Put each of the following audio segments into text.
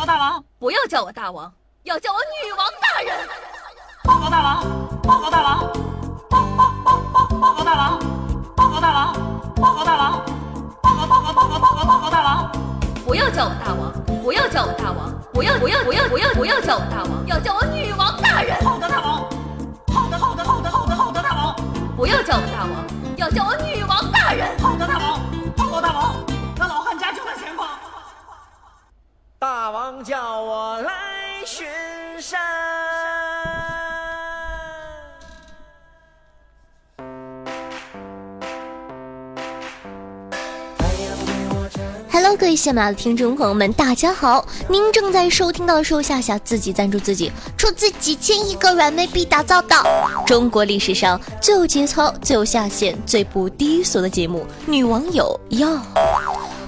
报大王，不要叫我大王，要叫我女王大人。报告大王，报告大王，报报报报报告大王，报告大王，报告大王，报告报告报告报告报告大王。不要叫我大王，不要叫我大王，不要不要不要不要不要叫我大王，要叫我女王大人。好的，大王。好的，好的，好的，好的，好的，大王。不要叫我大王，要叫我女王大人。好的，大大王叫我来巡山。Hello，各位喜马的听众朋友们，大家好！您正在收听到的是夏夏自己赞助自己，出自几千亿个软妹币打造的中国历史上最有节操、最有下限、最不低俗的节目《女网友要》。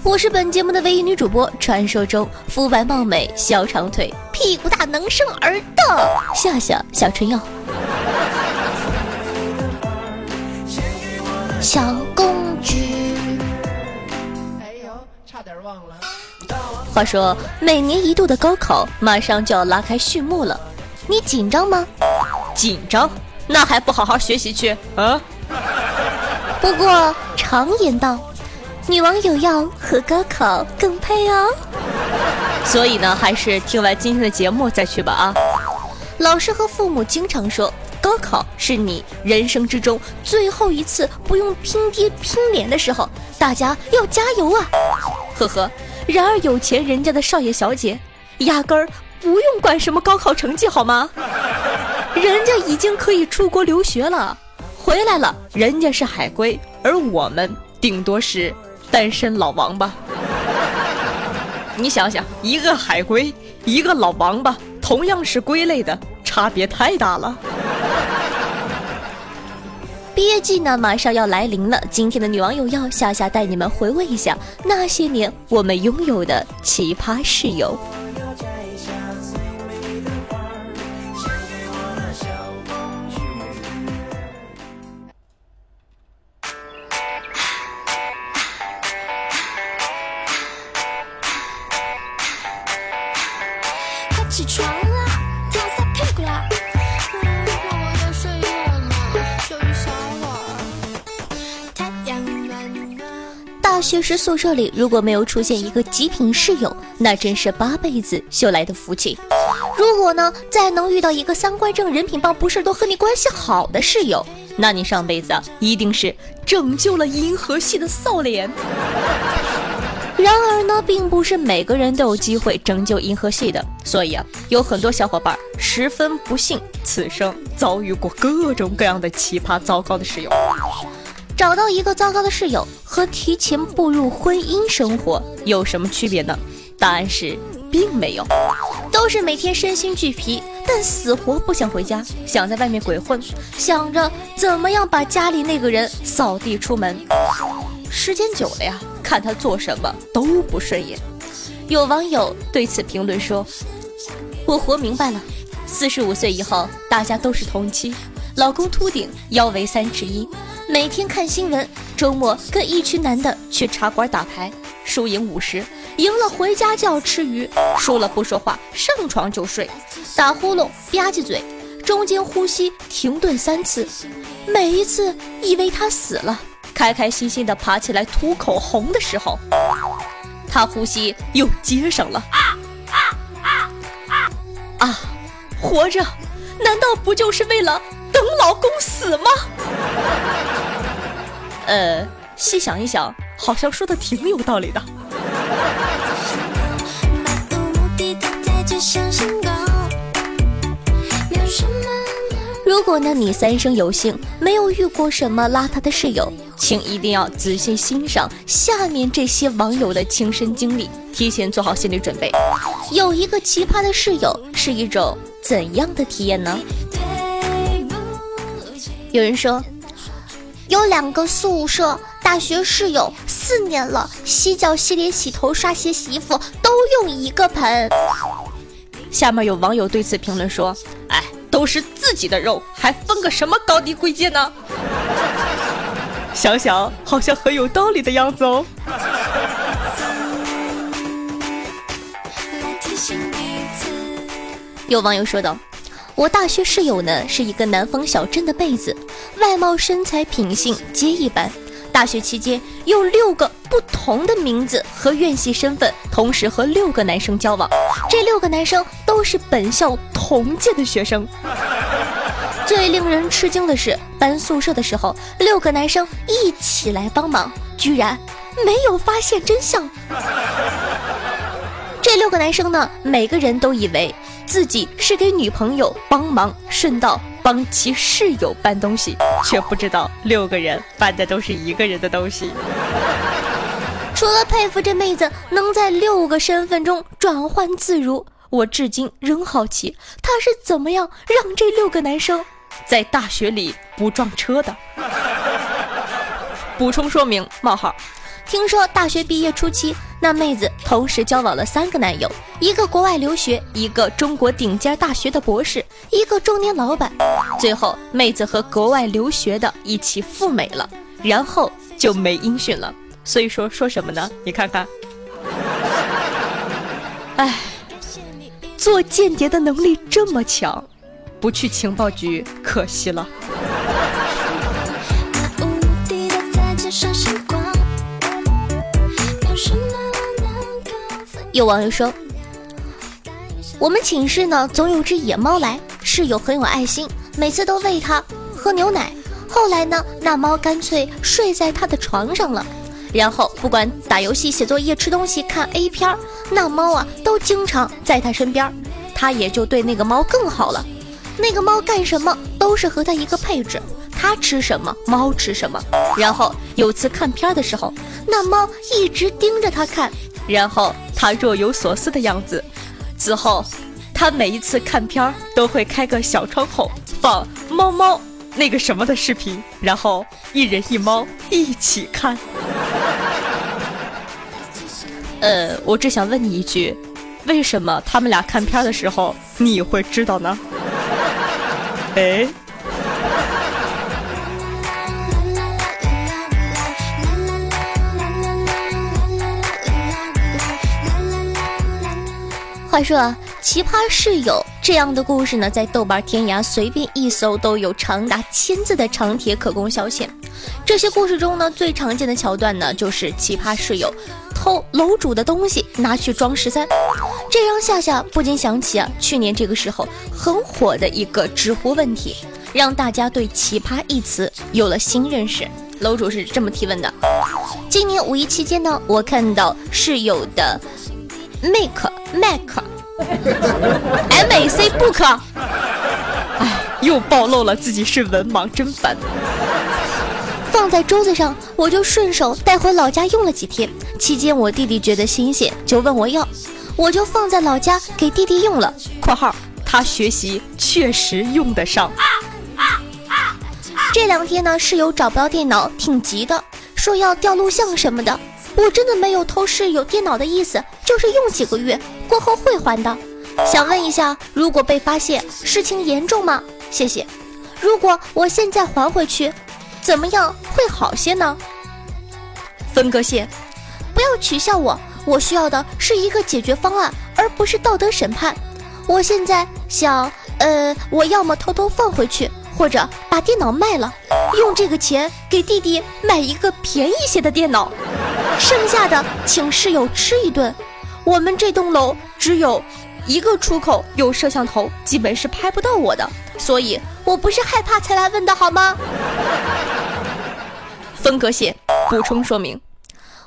我是本节目的唯一女主播，传说中肤白貌美、小长腿、屁股大能生儿的夏夏小春药。小公举。哎呦，差点忘了。话说，每年一度的高考马上就要拉开序幕了，你紧张吗？紧张？那还不好好学习去啊？不过常言道，女网友要和高考更配哦。所以呢，还是听完今天的节目再去吧啊！老师和父母经常说，高考是你人生之中最后一次不用拼爹拼脸的时候，大家要加油啊！呵呵。然而有钱人家的少爷小姐，压根儿不用管什么高考成绩好吗？人家已经可以出国留学了，回来了，人家是海归，而我们顶多是单身老王八。你想想，一个海龟，一个老王八，同样是龟类的，差别太大了。毕业季呢，马上要来临了。今天的女网友要夏夏带你们回味一下那些年我们拥有的奇葩室友。大学时宿舍里如果没有出现一个极品室友，那真是八辈子修来的福气。如果呢，再能遇到一个三观正、人品棒、不是都和你关系好的室友，那你上辈子，一定是拯救了银河系的扫脸。然而呢，并不是每个人都有机会拯救银河系的，所以啊，有很多小伙伴十分不幸，此生遭遇过各种各样的奇葩、糟糕的室友。找到一个糟糕的室友和提前步入婚姻生活有什么区别呢？答案是并没有，都是每天身心俱疲，但死活不想回家，想在外面鬼混，想着怎么样把家里那个人扫地出门。时间久了呀，看他做什么都不顺眼。有网友对此评论说：“我活明白了，四十五岁以后大家都是同期，老公秃顶，腰围三尺一，每天看新闻，周末跟一群男的去茶馆打牌，输赢五十，赢了回家就要吃鱼，输了不说话，上床就睡，打呼噜吧唧嘴，中间呼吸停顿三次，每一次以为他死了。”开开心心的爬起来涂口红的时候，他呼吸又接上了。啊啊啊啊！啊，活着，难道不就是为了等老公死吗？呃，细想一想，好像说的挺有道理的。如果呢，你三生有幸没有遇过什么邋遢的室友，请一定要仔细欣赏下面这些网友的亲身经历，提前做好心理准备。有一个奇葩的室友是一种怎样的体验呢？有人说，有两个宿舍大学室友，四年了，洗脚、洗脸、洗头、刷鞋、洗衣服都用一个盆。下面有网友对此评论说：“哎。”都是自己的肉，还分个什么高低贵贱呢？想想好像很有道理的样子哦。有网友说道：“我大学室友呢是一个南方小镇的妹子，外貌、身材、品性皆一般。大学期间用六个不同的名字和院系身份，同时和六个男生交往。这六个男生都是本校同届的学生。最令人吃惊的是，搬宿舍的时候，六个男生一起来帮忙，居然没有发现真相。这六个男生呢，每个人都以为自己是给女朋友帮忙，顺道帮其室友搬东西，却不知道六个人搬的都是一个人的东西。除了佩服这妹子能在六个身份中转换自如，我至今仍好奇她是怎么样让这六个男生在大学里不撞车的。补充说明：冒号。听说大学毕业初期，那妹子同时交往了三个男友，一个国外留学，一个中国顶尖大学的博士，一个中年老板。最后，妹子和国外留学的一起赴美了，然后就没音讯了。所以说说什么呢？你看看，哎，做间谍的能力这么强，不去情报局可惜了。有网友说，我们寝室呢总有只野猫来，室友很有爱心，每次都喂它喝牛奶。后来呢，那猫干脆睡在他的床上了。然后不管打游戏、写作业、吃东西、看 A 片，那猫啊都经常在他身边，他也就对那个猫更好了。那个猫干什么都是和他一个配置，他吃什么猫吃什么。然后有次看片的时候，那猫一直盯着他看，然后他若有所思的样子。此后，他每一次看片儿都会开个小窗口放猫猫那个什么的视频，然后一人一猫一起看。呃，我只想问你一句，为什么他们俩看片儿的时候你会知道呢？哎，话说啊，奇葩室友这样的故事呢，在豆瓣、天涯随便一搜都有长达千字的长帖可供消遣。这些故事中呢，最常见的桥段呢，就是奇葩室友偷楼主的东西拿去装十三。这让夏夏不禁想起啊，去年这个时候很火的一个知乎问题，让大家对“奇葩”一词有了新认识。楼主是这么提问的：今年五一期间呢，我看到室友的 Make Mac M A C Book，哎，又暴露了自己是文盲，真烦。放在桌子上，我就顺手带回老家用了几天。期间我弟弟觉得新鲜，就问我要，我就放在老家给弟弟用了。（括号他学习确实用得上。）这两天呢，室友找不到电脑，挺急的，说要调录像什么的。我真的没有偷室友电脑的意思，就是用几个月过后会还的。想问一下，如果被发现，事情严重吗？谢谢。如果我现在还回去，怎么样会好些呢？分割线，不要取笑我，我需要的是一个解决方案，而不是道德审判。我现在想，呃，我要么偷偷放回去，或者把电脑卖了，用这个钱给弟弟买一个便宜些的电脑，剩下的请室友吃一顿。我们这栋楼只有一个出口有摄像头，基本是拍不到我的，所以我不是害怕才来问的好吗？分割线补充说明，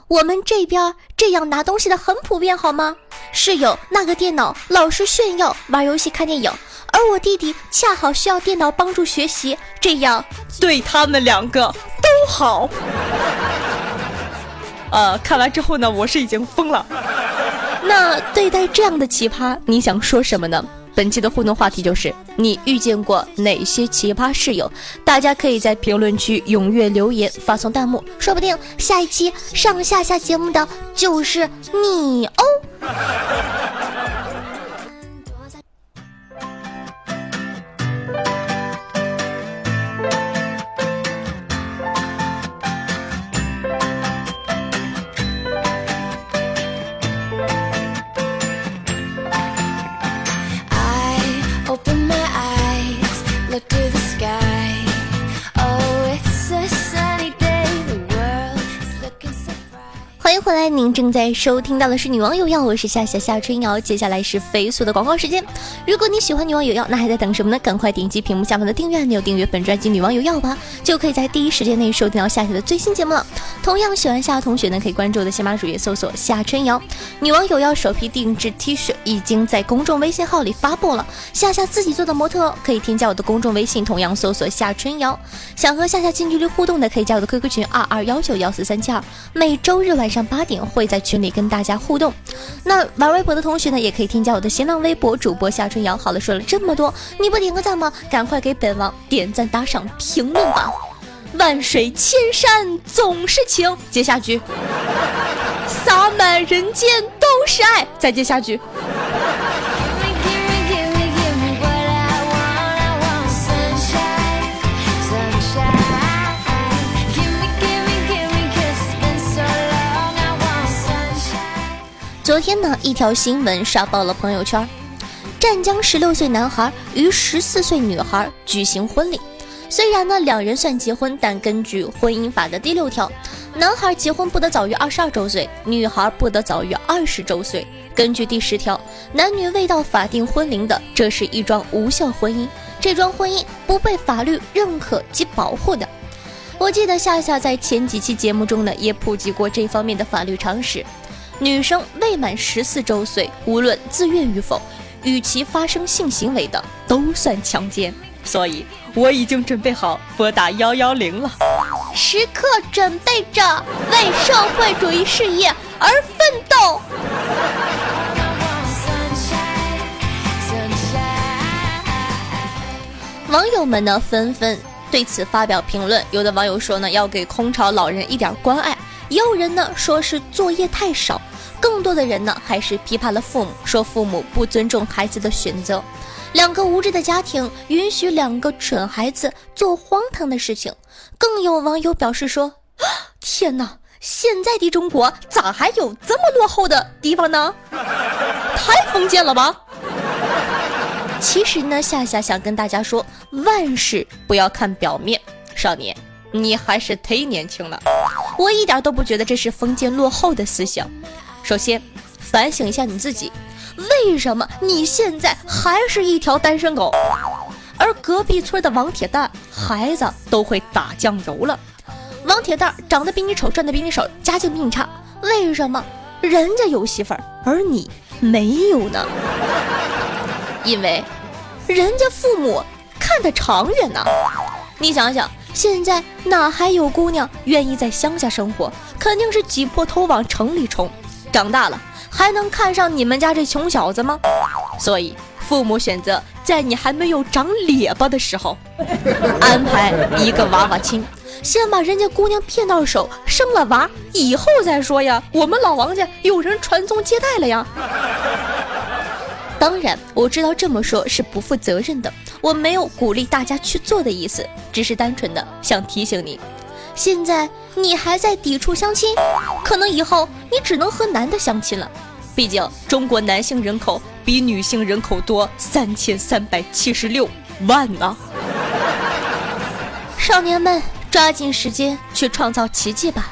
我们这边这样拿东西的很普遍好吗？室友那个电脑老是炫耀玩游戏看电影，而我弟弟恰好需要电脑帮助学习，这样对他们两个都好。呃，看完之后呢，我是已经疯了。那对待这样的奇葩，你想说什么呢？本期的互动话题就是你遇见过哪些奇葩室友？大家可以在评论区踊跃留言，发送弹幕，说不定下一期上下下节目的就是你哦。正在收听到的是《女王有药》，我是夏夏夏春瑶。接下来是飞速的广告时间。如果你喜欢《女王有药》，那还在等什么呢？赶快点击屏幕下方的订阅按钮，订阅本专辑《女王有药》吧，就可以在第一时间内收听到夏夏的最新节目了。同样喜欢夏夏同学呢，可以关注我的喜马主页搜索夏春瑶。《女王有药》首批定制 T 恤已经在公众微信号里发布了，夏夏自己做的模特可以添加我的公众微信，同样搜索夏春瑶。想和夏夏近距离互动的，可以加我的 QQ 群二二幺九幺四三七二，每周日晚上。八点会在群里跟大家互动，那玩微博的同学呢，也可以添加我的新浪微博主播夏春瑶。好了，说了这么多，你不点个赞吗？赶快给本王点赞、打赏、评论吧！万水千山总是情，接下句，洒满人间都是爱，再接下句。昨天呢，一条新闻刷爆了朋友圈。湛江十六岁男孩与十四岁女孩举行婚礼。虽然呢两人算结婚，但根据婚姻法的第六条，男孩结婚不得早于二十二周岁，女孩不得早于二十周岁。根据第十条，男女未到法定婚龄的，这是一桩无效婚姻，这桩婚姻不被法律认可及保护的。我记得夏夏在前几期节目中呢，也普及过这方面的法律常识。女生未满十四周岁，无论自愿与否，与其发生性行为的都算强奸。所以我已经准备好拨打幺幺零了，时刻准备着为社会主义事业而奋斗。网友们呢纷纷对此发表评论，有的网友说呢要给空巢老人一点关爱。也有人呢说是作业太少，更多的人呢还是批判了父母，说父母不尊重孩子的选择。两个无知的家庭允许两个蠢孩子做荒唐的事情。更有网友表示说：“天哪，现在的中国咋还有这么落后的地方呢？太封建了吧！”其实呢，夏夏想跟大家说，万事不要看表面，少年。你还是忒年轻了，我一点都不觉得这是封建落后的思想。首先，反省一下你自己，为什么你现在还是一条单身狗？而隔壁村的王铁蛋孩子都会打酱油了。王铁蛋长得比你丑，赚的比你少，家境比你差，为什么人家有媳妇儿，而你没有呢？因为人家父母看得长远呐。你想想。现在哪还有姑娘愿意在乡下生活？肯定是挤破头往城里冲。长大了还能看上你们家这穷小子吗？所以父母选择在你还没有长咧巴的时候 安排一个娃娃亲，先把人家姑娘骗到手，生了娃以后再说呀。我们老王家有人传宗接代了呀。当然，我知道这么说是不负责任的。我没有鼓励大家去做的意思，只是单纯的想提醒你，现在你还在抵触相亲，可能以后你只能和男的相亲了。毕竟中国男性人口比女性人口多三千三百七十六万呢。少年们，抓紧时间去创造奇迹吧。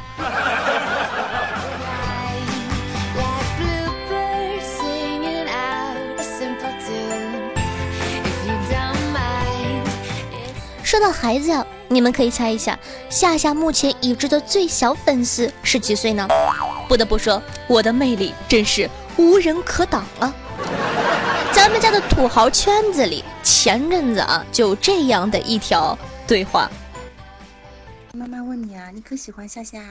说到孩子，你们可以猜一下，夏夏目前已知的最小粉丝是几岁呢？不得不说，我的魅力真是无人可挡啊！咱们家的土豪圈子里，前阵子啊，就这样的一条对话。妈妈问你啊，你可喜欢夏夏？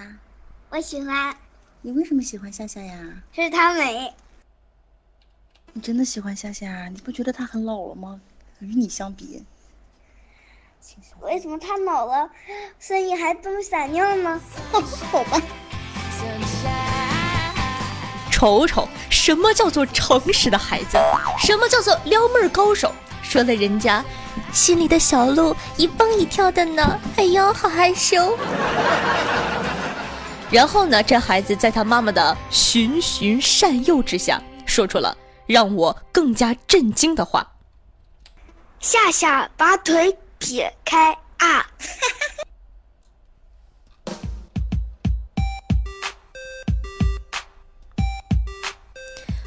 我喜欢。你为什么喜欢夏夏呀？是她美。你真的喜欢夏夏？你不觉得她很老了吗？与你相比。为什么他老了，声音还这么闪亮呢？好吧。瞅瞅，什么叫做诚实的孩子？什么叫做撩妹高手？说的人家心里的小鹿一蹦一跳的呢。哎呦，好害羞。然后呢，这孩子在他妈妈的循循善诱之下，说出了让我更加震惊的话：夏夏把腿。撇开啊。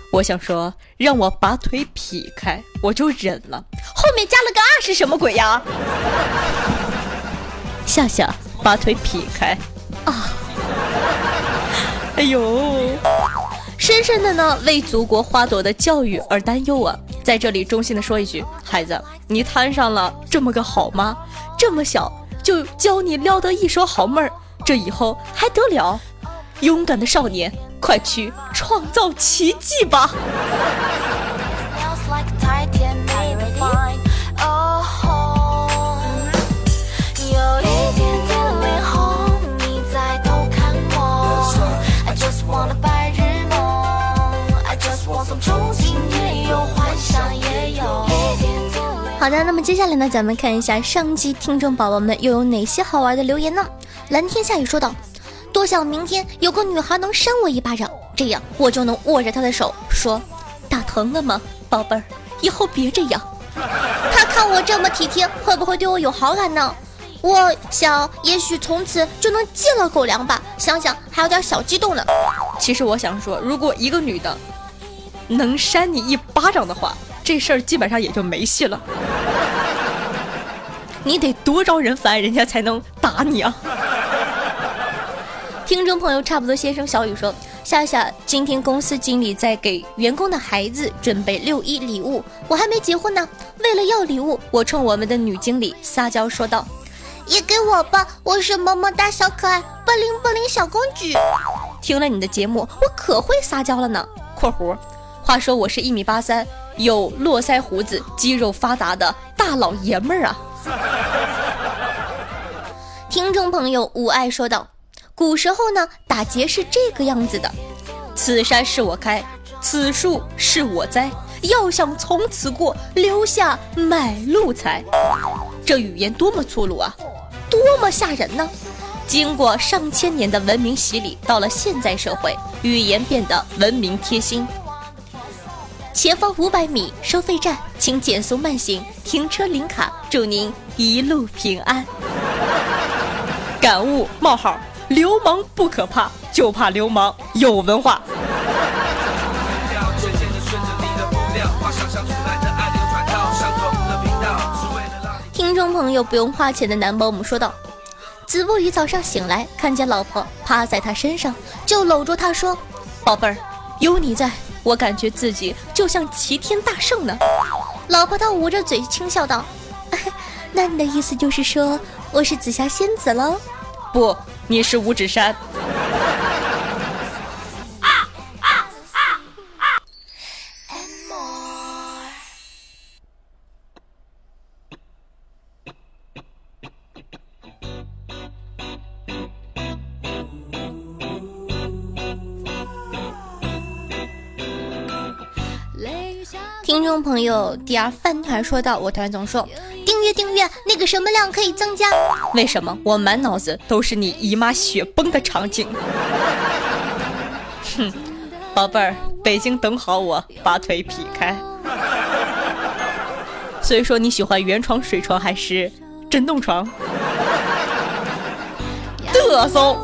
我想说让我把腿劈开我就忍了。后面加了个啊是什么鬼呀？夏夏把腿劈开。啊。哎呦。深深的呢为祖国花朵的教育而担忧啊！在这里衷心的说一句，孩子，你摊上了这么个好妈，这么小就教你撩得一手好妹儿，这以后还得了？勇敢的少年，快去创造奇迹吧！的，那么接下来呢，咱们看一下上期听众宝宝们又有哪些好玩的留言呢？蓝天下雨说道：“多想明天有个女孩能扇我一巴掌，这样我就能握着她的手说，打疼了吗，宝贝儿？以后别这样。他看我这么体贴，会不会对我有好感呢？我想，也许从此就能戒了狗粮吧。想想还有点小激动呢。其实我想说，如果一个女的能扇你一巴掌的话，这事儿基本上也就没戏了。你得多招人烦，人家才能打你啊！听众朋友，差不多先生小雨说：“夏夏，今天公司经理在给员工的孩子准备六一礼物，我还没结婚呢。为了要礼物，我冲我们的女经理撒娇说道：‘也给我吧，我是么么哒小可爱，不灵不灵小公主。’听了你的节目，我可会撒娇了呢。（括弧）话说我是一米八三，有络腮胡子、肌肉发达的大老爷们儿啊。”听众朋友无爱说道。古时候呢，打劫是这个样子的：此山是我开，此树是我栽，要想从此过，留下买路财。这语言多么粗鲁啊，多么吓人呢！经过上千年的文明洗礼，到了现在社会，语言变得文明贴心。前方五百米收费站，请减速慢行，停车领卡，祝您一路平安。感悟：冒号。流氓不可怕，就怕流氓有文化。听众朋友不用花钱的男保姆说道：“子不语早上醒来，看见老婆趴在他身上，就搂住他说：‘宝贝儿，有你在，我感觉自己就像齐天大圣呢。’老婆她捂着嘴轻笑道：‘ 那你的意思就是说我是紫霞仙子喽？’不。”你是五指山。听众朋友第二饭团说道：“我团总说。”订阅订阅，那个什么量可以增加？为什么我满脑子都是你姨妈雪崩的场景？哼，宝贝儿，北京等好我，把腿劈开。所以说你喜欢原床、水床还是震动床？嘚瑟！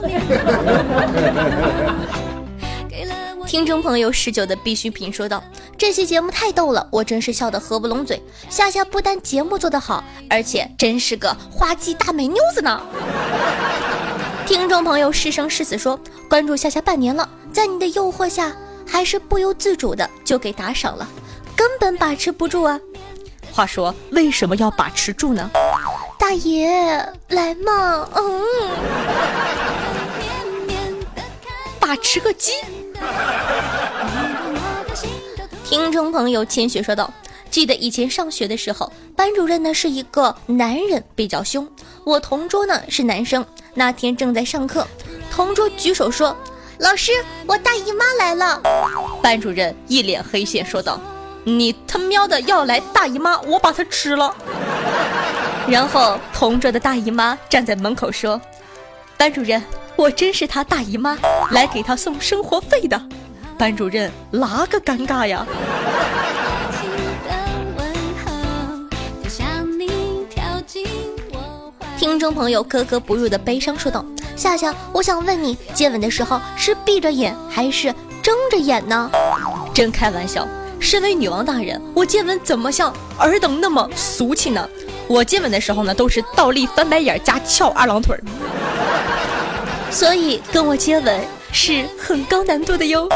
听众朋友十九的必需品说道：“这期节目太逗了，我真是笑得合不拢嘴。夏夏不但节目做得好，而且真是个花季大美妞子呢。”听众朋友是生是死说：“关注夏夏半年了，在你的诱惑下，还是不由自主的就给打赏了，根本把持不住啊。”话说为什么要把持住呢？大爷来嘛，嗯，把持个鸡。听众朋友千雪说道：“记得以前上学的时候，班主任呢是一个男人，比较凶。我同桌呢是男生，那天正在上课，同桌举手说：‘老师，我大姨妈来了。’班主任一脸黑线说道：‘你他喵的要来大姨妈，我把它吃了。’然后同桌的大姨妈站在门口说：‘班主任。’”我真是他大姨妈来给他送生活费的，班主任哪个尴尬呀？听众朋友格格不入的悲伤说道：“夏夏，我想问你，接吻的时候是闭着眼还是睁着眼呢？”真开玩笑，身为女王大人，我接吻怎么像尔等那么俗气呢？我接吻的时候呢，都是倒立翻白眼加翘二郎腿儿，所以跟我接吻是很高难度的哟。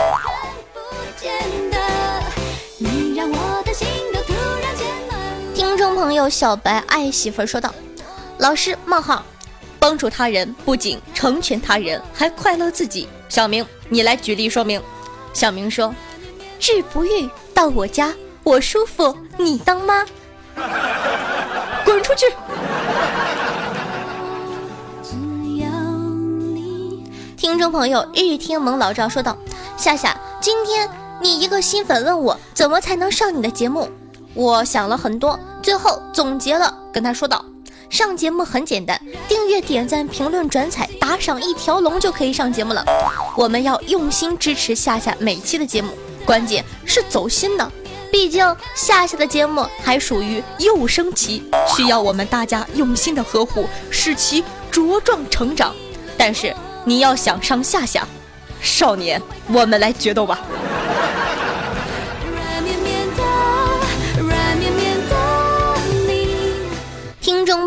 朋友小白爱媳妇说道：“老师冒号，帮助他人不仅成全他人，还快乐自己。”小明，你来举例说明。小明说：“治不愈到我家，我舒服，你当妈，滚出去！”听众朋友日天蒙老赵说道：“夏夏，今天你一个新粉问我怎么才能上你的节目，我想了很多，最后总结了，跟他说道。”上节目很简单，订阅、点赞、评论、转采、打赏一条龙就可以上节目了。我们要用心支持夏夏每期的节目，关键是走心的。毕竟夏夏的节目还属于幼升期，需要我们大家用心的呵护，使其茁壮成长。但是你要想上夏夏，少年，我们来决斗吧！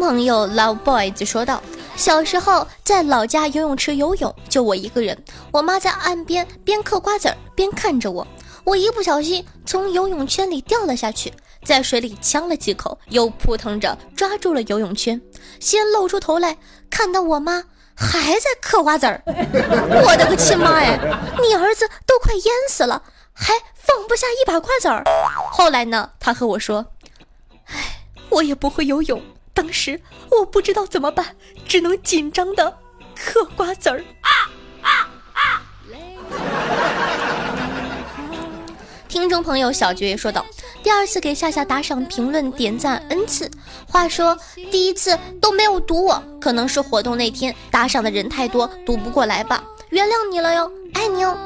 朋友 Love Boys 说道：“小时候在老家游泳池游泳，就我一个人。我妈在岸边边嗑瓜子儿边看着我。我一不小心从游泳圈里掉了下去，在水里呛了几口，又扑腾着抓住了游泳圈。先露出头来，看到我妈还在嗑瓜子儿。我的个亲妈呀！你儿子都快淹死了，还放不下一把瓜子儿。后来呢，他和我说：‘哎，我也不会游泳。’”当时我不知道怎么办，只能紧张的嗑瓜子儿。啊啊啊听众朋友小爵爷说道：“第二次给夏夏打赏、评论、点赞 n 次，话说第一次都没有读我，可能是活动那天打赏的人太多，读不过来吧，原谅你了哟，爱你哦。”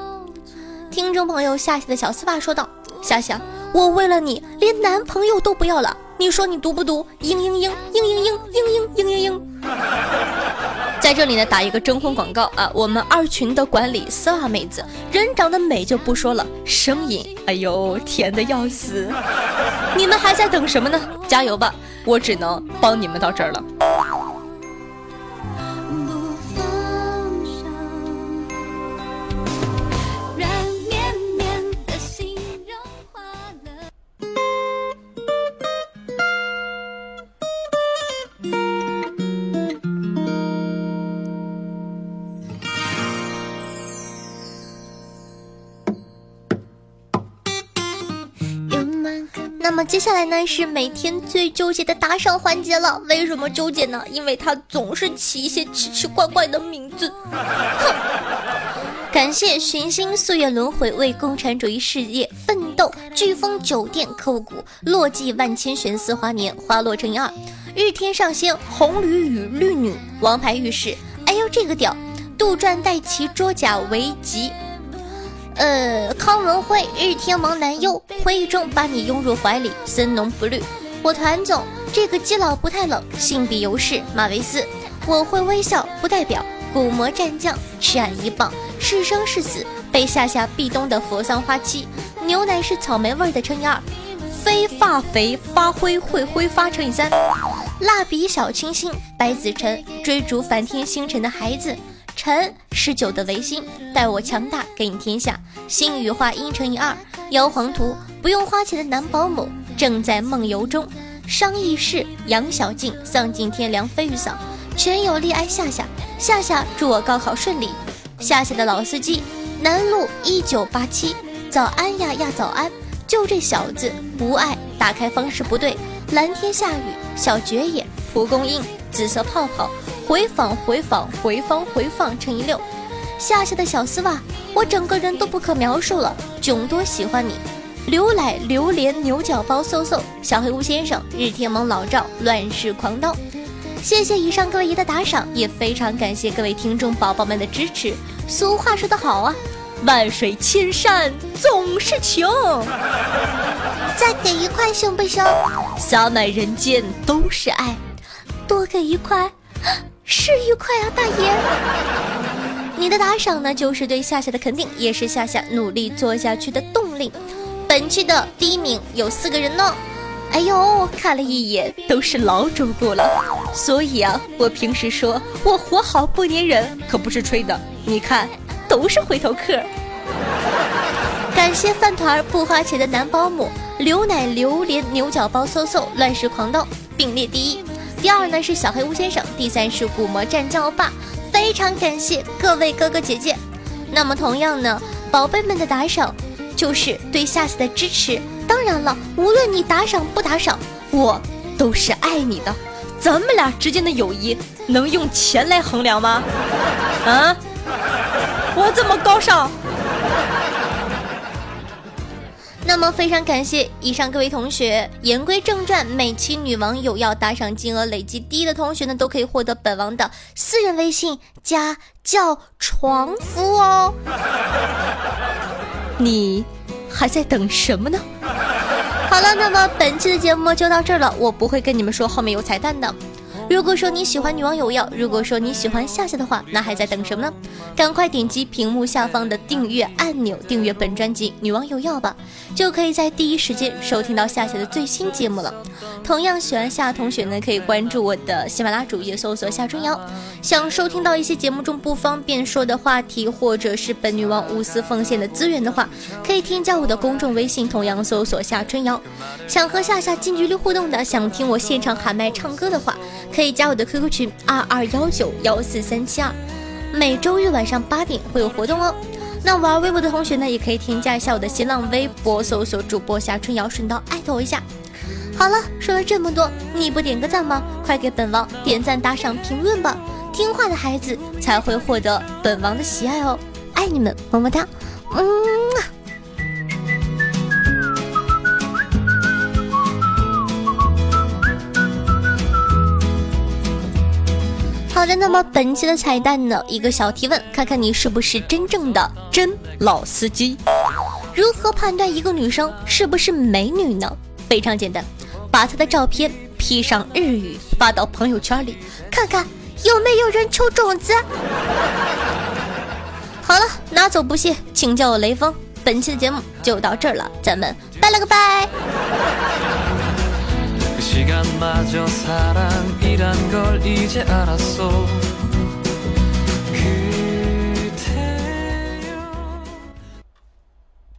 听众朋友夏夏的小丝袜说道：“夏夏，我为了你连男朋友都不要了。”你说你读不读？嘤嘤嘤嘤嘤嘤嘤嘤嘤嘤嘤。在这里呢，打一个征婚广告啊！我们二群的管理丝袜妹子，人长得美就不说了，声音哎呦甜的要死。你们还在等什么呢？加油吧！我只能帮你们到这儿了。接下来呢是每天最纠结的打赏环节了。为什么纠结呢？因为他总是起一些奇奇怪怪的名字。哼！感谢寻星岁月轮回为共产主义事业奋斗，飓风酒店刻骨落寂万千玄丝花年花落乘以二，日天上仙红驴与绿女王牌御史。哎呦这个屌！杜撰带旗捉甲为吉。呃，康文辉日天王男优，回忆中把你拥入怀里，森浓不绿。我团总这个基佬不太冷，性比尤氏马维斯。我会微笑，不代表古魔战将，吃俺一棒，是生是死，被夏夏壁咚的佛桑花期，牛奶是草莓味的乘以二，非发肥发灰会挥发乘以三，蜡笔小清新白子晨追逐梵天星辰的孩子。陈十九的维新，待我强大，给你天下。星语化音乘以二，妖皇图不用花钱的男保姆，正在梦游中。商议事，杨小静丧尽天良，飞鱼嫂，全有力爱夏夏，夏夏祝我高考顺利。夏夏的老司机，南路一九八七，早安呀呀早安，就这小子不爱，打开方式不对。蓝天下雨，小绝野，蒲公英，紫色泡泡。回访回访回访回放乘以六，夏夏的小丝袜，我整个人都不可描述了，囧多喜欢你，刘奶榴莲牛角包嗖嗖，小黑屋先生日天盟老赵乱世狂刀，谢谢以上各位爷的打赏，也非常感谢各位听众宝宝们的支持。俗话说得好啊，万水千山总是情，再给一块行不行？洒满人间都是爱，多给一块。是愉快啊，大爷！你的打赏呢，就是对夏夏的肯定，也是夏夏努力做下去的动力。本期的第一名有四个人呢。哎呦，看了一眼都是老主顾了，所以啊，我平时说我活好不粘人，可不是吹的。你看，都是回头客。感谢饭团不花钱的男保姆，牛奶榴莲牛角包嗖嗖乱世狂刀并列第一。第二呢是小黑屋先生，第三是古魔战将欧巴。非常感谢各位哥哥姐姐。那么同样呢，宝贝们的打赏就是对夏夏的支持。当然了，无论你打赏不打赏，我都是爱你的。咱们俩之间的友谊能用钱来衡量吗？啊？我这么高尚？那么非常感谢以上各位同学。言归正传，每期女王有要打赏金额累计第一的同学呢，都可以获得本王的私人微信加叫床服哦。你还在等什么呢？好了，那么本期的节目就到这儿了。我不会跟你们说后面有彩蛋的。如果说你喜欢女王有药，如果说你喜欢夏夏的话，那还在等什么呢？赶快点击屏幕下方的订阅按钮，订阅本专辑《女王有药》吧，就可以在第一时间收听到夏夏的最新节目了。同样喜欢夏同学呢，可以关注我的喜马拉主页，搜索夏春瑶。想收听到一些节目中不方便说的话题，或者是本女王无私奉献的资源的话，可以添加我的公众微信，同样搜索夏春瑶。想和夏夏近距离互动的，想听我现场喊麦唱歌的话，可可以加我的 QQ 群二二幺九幺四三七二，每周日晚上八点会有活动哦。那玩微博的同学呢，也可以添加一下我的新浪微博，搜索主播夏春瑶，顺道艾特我一下。好了，说了这么多，你不点个赞吗？快给本王点赞、打赏、评论吧！听话的孩子才会获得本王的喜爱哦，爱你们，么么哒，嗯。好的，那么本期的彩蛋呢？一个小提问，看看你是不是真正的真老司机？如何判断一个女生是不是美女呢？非常简单，把她的照片 P 上日语发到朋友圈里，看看有没有人求种子。好了，拿走不谢，请叫我雷锋。本期的节目就到这儿了，咱们拜了个拜。 시간마저 사랑이란 걸 이제 알았어